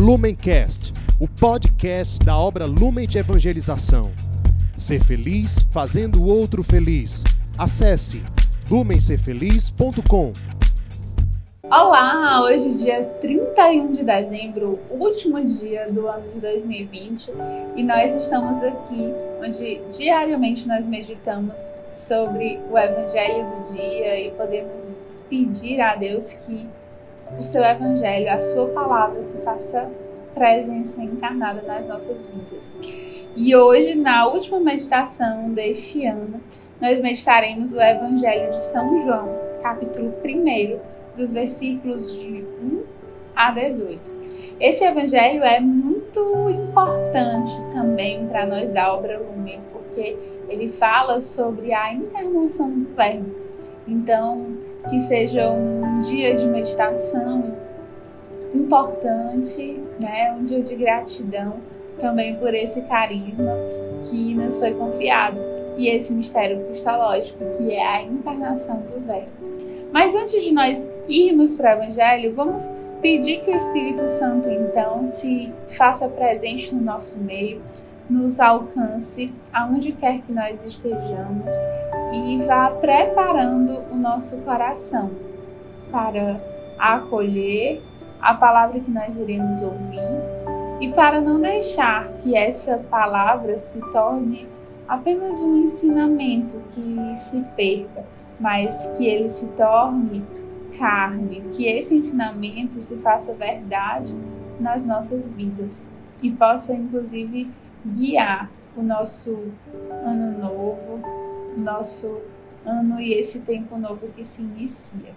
Lumencast, o podcast da obra Lumen de Evangelização. Ser feliz fazendo o outro feliz. Acesse lumencerfeliz.com. Olá, hoje dia 31 de dezembro, último dia do ano de 2020, e nós estamos aqui onde diariamente nós meditamos sobre o evangelho do dia e podemos pedir a Deus que o seu evangelho, a sua palavra se faça presença encarnada nas nossas vidas. E hoje, na última meditação deste ano, nós meditaremos o evangelho de São João, capítulo 1, dos versículos de 1 a 18. Esse evangelho é muito importante também para nós da obra Lumen, porque ele fala sobre a encarnação do Verbo. Então, que seja um dia de meditação importante, né? um dia de gratidão também por esse carisma que nos foi confiado e esse mistério cristológico que é a encarnação do Verbo. Mas antes de nós irmos para o Evangelho, vamos pedir que o Espírito Santo então se faça presente no nosso meio, nos alcance aonde quer que nós estejamos e vá preparando o nosso coração para acolher a palavra que nós iremos ouvir e para não deixar que essa palavra se torne apenas um ensinamento que se perca, mas que ele se torne carne, que esse ensinamento se faça verdade nas nossas vidas e possa inclusive guiar o nosso ano novo, nosso ano e esse tempo novo que se inicia.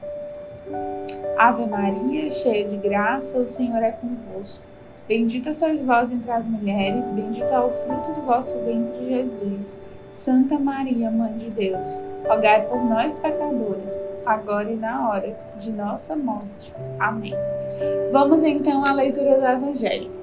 Ave Maria, cheia de graça, o Senhor é convosco. Bendita sois vós entre as mulheres, bendito é o fruto do vosso ventre, Jesus. Santa Maria, Mãe de Deus, rogai por nós, pecadores, agora e na hora de nossa morte. Amém. Vamos então à leitura do Evangelho.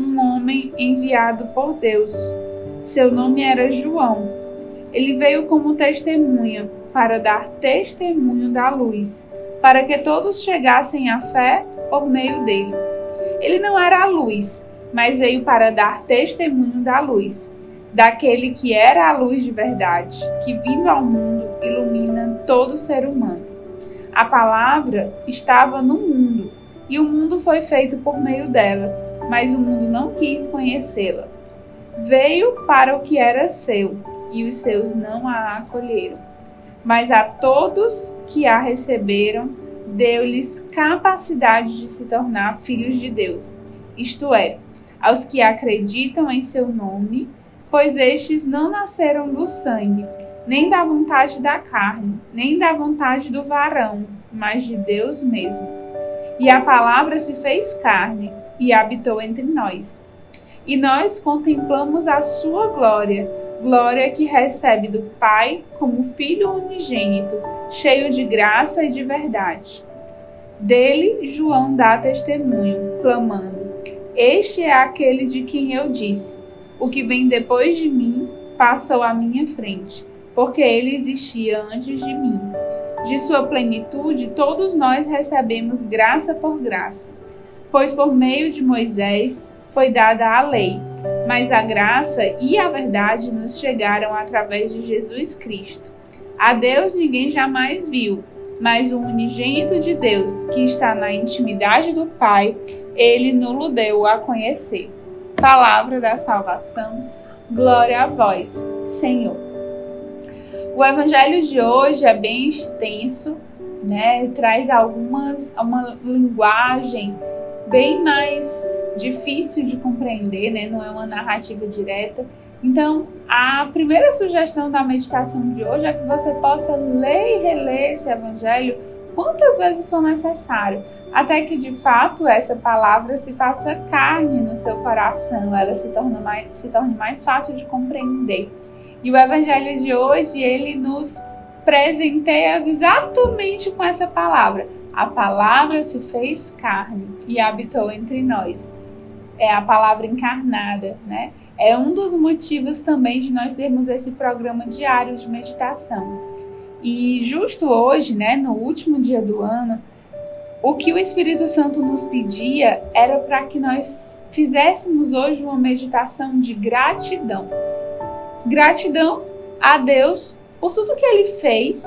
um homem enviado por Deus. Seu nome era João. Ele veio como testemunha para dar testemunho da luz, para que todos chegassem à fé por meio dele. Ele não era a luz, mas veio para dar testemunho da luz, daquele que era a luz de verdade, que vindo ao mundo ilumina todo ser humano. A palavra estava no mundo, e o mundo foi feito por meio dela, mas o mundo não quis conhecê-la. Veio para o que era seu, e os seus não a acolheram mas a todos que a receberam, deu-lhes capacidade de se tornar filhos de Deus, isto é, aos que acreditam em seu nome, pois estes não nasceram do sangue, nem da vontade da carne, nem da vontade do varão, mas de Deus mesmo. E a palavra se fez carne e habitou entre nós. E nós contemplamos a sua glória glória que recebe do Pai como Filho unigênito, cheio de graça e de verdade. Dele, João dá testemunho, clamando: Este é aquele de quem eu disse: O que vem depois de mim passou à minha frente, porque ele existia antes de mim. De sua plenitude, todos nós recebemos graça por graça. Pois por meio de Moisés foi dada a lei mas a graça e a verdade nos chegaram através de Jesus Cristo. A Deus ninguém jamais viu, mas o unigênito de Deus, que está na intimidade do Pai, ele nos deu a conhecer. Palavra da salvação, glória a vós, Senhor. O evangelho de hoje é bem extenso, né? Traz algumas uma linguagem bem mais difícil de compreender, né? Não é uma narrativa direta. Então, a primeira sugestão da meditação de hoje é que você possa ler e reler esse evangelho quantas vezes for necessário, até que de fato essa palavra se faça carne no seu coração, ela se torne mais, se torne mais fácil de compreender. E o evangelho de hoje, ele nos presenteia exatamente com essa palavra. A palavra se fez carne e habitou entre nós. É a palavra encarnada, né? É um dos motivos também de nós termos esse programa diário de meditação. E justo hoje, né, no último dia do ano, o que o Espírito Santo nos pedia era para que nós fizéssemos hoje uma meditação de gratidão. Gratidão a Deus por tudo que ele fez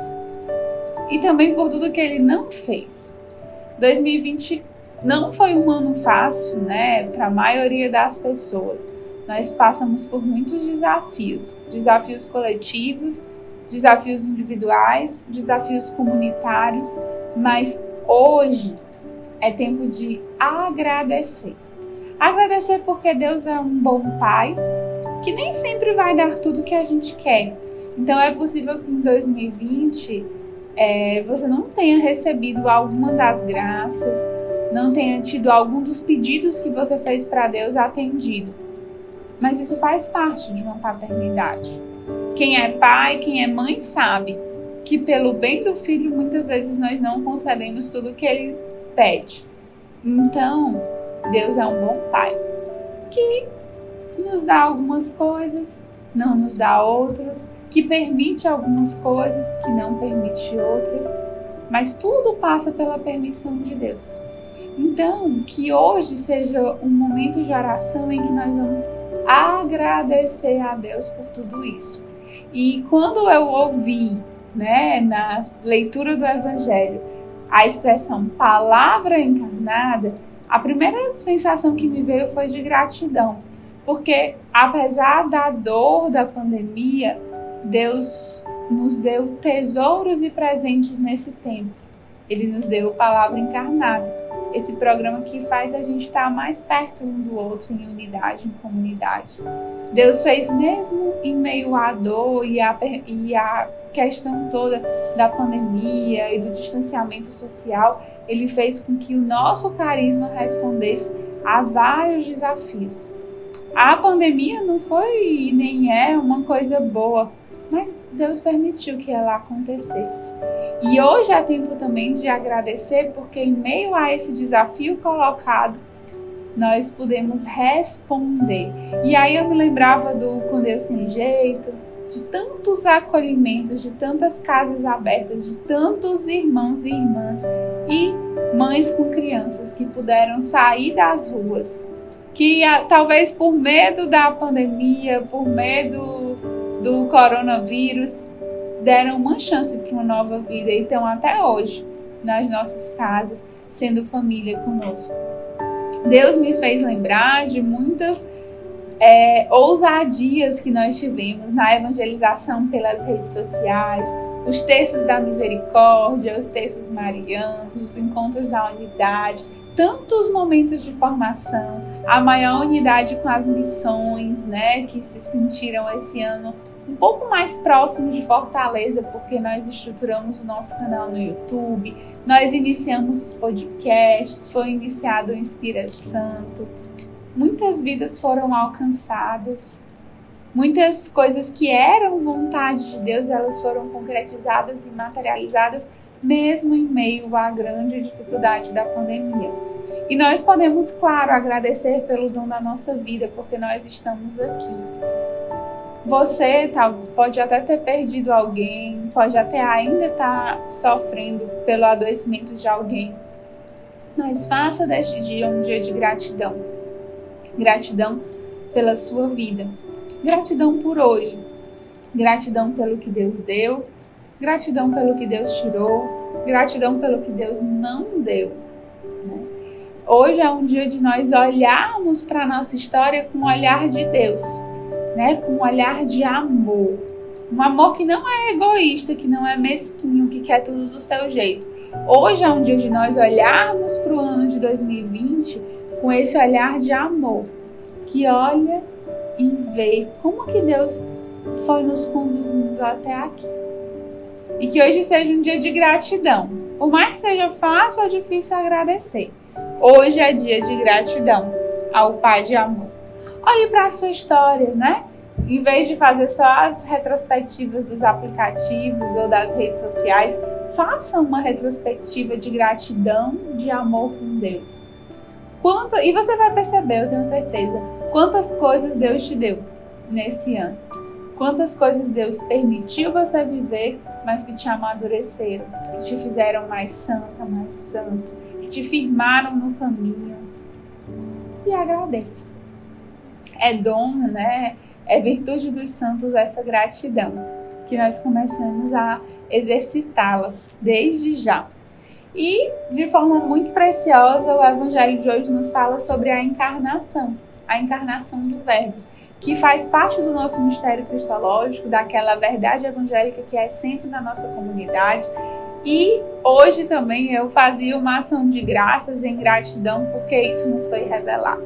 e também por tudo que ele não fez. 2020 não foi um ano fácil, né, para a maioria das pessoas. Nós passamos por muitos desafios, desafios coletivos, desafios individuais, desafios comunitários, mas hoje é tempo de agradecer. Agradecer porque Deus é um bom pai que nem sempre vai dar tudo que a gente quer. Então é possível que em 2020 é, você não tenha recebido alguma das graças, não tenha tido algum dos pedidos que você fez para Deus atendido. Mas isso faz parte de uma paternidade. Quem é pai, quem é mãe sabe que pelo bem do filho muitas vezes nós não concedemos tudo o que ele pede. Então, Deus é um bom pai que nos dá algumas coisas, não nos dá outras, que permite algumas coisas, que não permite outras, mas tudo passa pela permissão de Deus. Então, que hoje seja um momento de oração em que nós vamos agradecer a Deus por tudo isso. E quando eu ouvi né, na leitura do Evangelho, a expressão palavra encarnada, a primeira sensação que me veio foi de gratidão, porque apesar da dor da pandemia, Deus nos deu tesouros e presentes nesse tempo. Ele nos deu a palavra encarnada esse programa que faz a gente estar mais perto um do outro em unidade, em comunidade. Deus fez mesmo em meio à dor e à, e à questão toda da pandemia e do distanciamento social, ele fez com que o nosso carisma respondesse a vários desafios. A pandemia não foi nem é uma coisa boa mas Deus permitiu que ela acontecesse. E hoje é tempo também de agradecer, porque em meio a esse desafio colocado, nós podemos responder. E aí eu me lembrava do Com Deus Tem Jeito, de tantos acolhimentos, de tantas casas abertas, de tantos irmãos e irmãs e mães com crianças que puderam sair das ruas, que talvez por medo da pandemia, por medo do coronavírus deram uma chance para uma nova vida e estão até hoje nas nossas casas, sendo família conosco. Deus me fez lembrar de muitas é, ousadias que nós tivemos na evangelização pelas redes sociais, os textos da misericórdia, os textos marianos, os encontros da unidade, tantos momentos de formação, a maior unidade com as missões, né, que se sentiram esse ano um pouco mais próximo de Fortaleza, porque nós estruturamos o nosso canal no YouTube, nós iniciamos os podcasts, foi iniciado o Inspira Santo. Muitas vidas foram alcançadas. Muitas coisas que eram vontade de Deus, elas foram concretizadas e materializadas mesmo em meio à grande dificuldade da pandemia. E nós podemos, claro, agradecer pelo dom da nossa vida, porque nós estamos aqui. Você tá, pode até ter perdido alguém, pode até ainda estar tá sofrendo pelo adoecimento de alguém, mas faça deste dia um dia de gratidão. Gratidão pela sua vida. Gratidão por hoje. Gratidão pelo que Deus deu. Gratidão pelo que Deus tirou. Gratidão pelo que Deus não deu. Né? Hoje é um dia de nós olharmos para a nossa história com o olhar de Deus né, com um olhar de amor. Um amor que não é egoísta, que não é mesquinho, que quer tudo do seu jeito. Hoje é um dia de nós olharmos para o ano de 2020 com esse olhar de amor, que olha e vê como que Deus foi nos conduzindo até aqui. E que hoje seja um dia de gratidão Por mais que seja fácil ou difícil agradecer. Hoje é dia de gratidão ao Pai de amor. Olhe para a sua história, né? Em vez de fazer só as retrospectivas dos aplicativos ou das redes sociais, faça uma retrospectiva de gratidão, de amor com Deus. Quanto, e você vai perceber, eu tenho certeza, quantas coisas Deus te deu nesse ano. Quantas coisas Deus permitiu você viver, mas que te amadureceram, que te fizeram mais santa, mais santo, que te firmaram no caminho. E agradeça. É dom, né? É virtude dos santos essa gratidão, que nós começamos a exercitá-la desde já. E, de forma muito preciosa, o Evangelho de hoje nos fala sobre a encarnação, a encarnação do Verbo que faz parte do nosso mistério cristológico, daquela verdade evangélica que é sempre na nossa comunidade. E hoje também eu fazia uma ação de graças em gratidão porque isso nos foi revelado.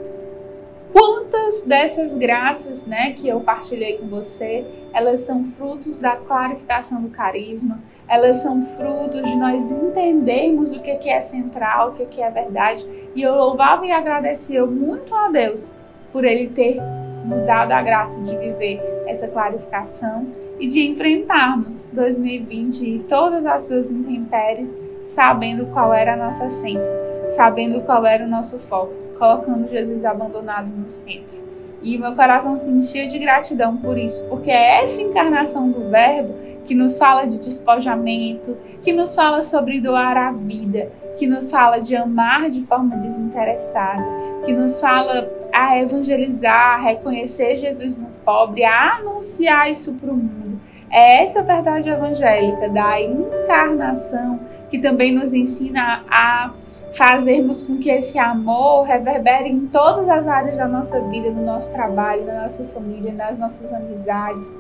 Quantas dessas graças, né, que eu partilhei com você, elas são frutos da clarificação do carisma, elas são frutos de nós entendermos o que é central, o que é verdade. E eu louvava e agradecia muito a Deus por Ele ter nos dado a graça de viver essa clarificação e de enfrentarmos 2020 e todas as suas intempéries, sabendo qual era a nossa essência, sabendo qual era o nosso foco, colocando Jesus abandonado no centro. E meu coração se enchia de gratidão por isso, porque é essa encarnação do Verbo que nos fala de despojamento, que nos fala sobre doar a vida, que nos fala de amar de forma desinteressada, que nos fala a evangelizar, a reconhecer Jesus no pobre, a anunciar isso para o mundo. É essa verdade evangélica da encarnação que também nos ensina a fazermos com que esse amor reverbere em todas as áreas da nossa vida, no nosso trabalho, na nossa família, nas nossas amizades.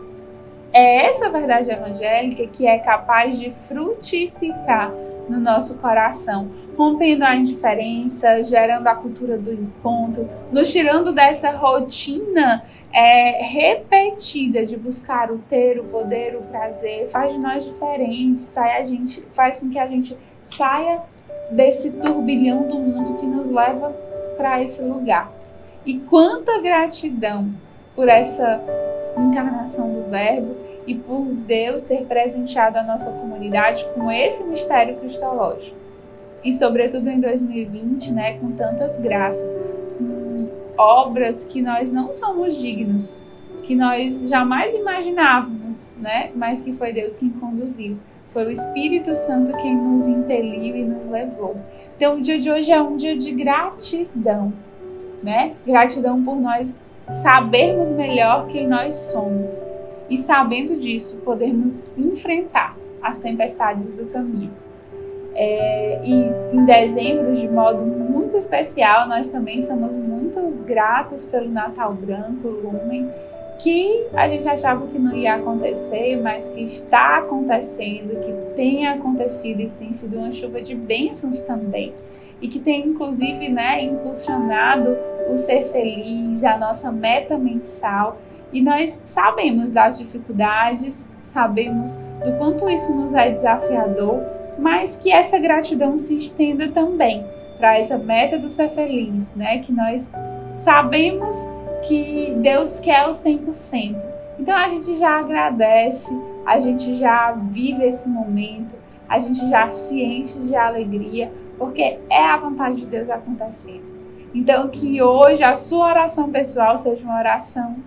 É essa verdade evangélica que é capaz de frutificar no nosso coração, rompendo a indiferença, gerando a cultura do encontro, nos tirando dessa rotina é, repetida de buscar o ter, o poder, o prazer, faz de nós diferentes, sai a gente, faz com que a gente saia desse turbilhão do mundo que nos leva para esse lugar. E quanta gratidão por essa encarnação do Verbo e por Deus ter presenteado a nossa comunidade com esse mistério cristológico. E sobretudo em 2020, né, com tantas graças, obras que nós não somos dignos, que nós jamais imaginávamos, né, mas que foi Deus quem conduziu. Foi o Espírito Santo quem nos impeliu e nos levou. Então, o dia de hoje é um dia de gratidão, né? Gratidão por nós sabermos melhor quem nós somos e, sabendo disso, podermos enfrentar as tempestades do caminho. É, e em dezembro, de modo muito especial, nós também somos muito gratos pelo Natal Branco, Lumen, que a gente achava que não ia acontecer, mas que está acontecendo, que tem acontecido e que tem sido uma chuva de bênçãos também. E que tem, inclusive, né, impulsionado o ser feliz, a nossa meta mensal. E nós sabemos das dificuldades, sabemos do quanto isso nos é desafiador, mas que essa gratidão se estenda também para essa meta do ser feliz, né? Que nós sabemos que Deus quer o 100%. Então a gente já agradece, a gente já vive esse momento, a gente já se enche de alegria, porque é a vontade de Deus acontecendo. Então, que hoje a sua oração pessoal seja uma oração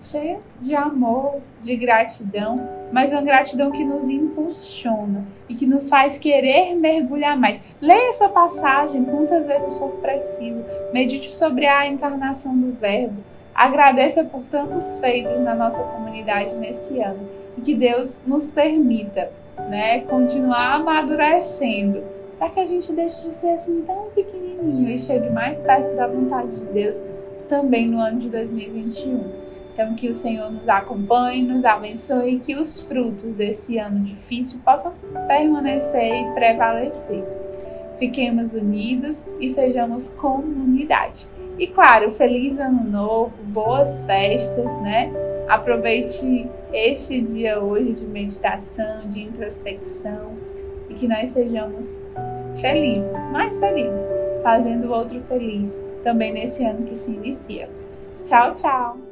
cheia de amor, de gratidão, mas uma gratidão que nos impulsiona e que nos faz querer mergulhar mais. Leia essa passagem quantas vezes for preciso. Medite sobre a encarnação do Verbo. Agradeça por tantos feitos na nossa comunidade nesse ano e que Deus nos permita, né, continuar amadurecendo para que a gente deixe de ser assim tão pequenininho e chegue mais perto da vontade de Deus também no ano de 2021. Então, que o Senhor nos acompanhe, nos abençoe e que os frutos desse ano difícil possam permanecer e prevalecer. Fiquemos unidos e sejamos comunidade. E claro, feliz ano novo, boas festas, né? Aproveite este dia hoje de meditação, de introspecção e que nós sejamos felizes, mais felizes, fazendo o outro feliz também nesse ano que se inicia. Tchau, tchau.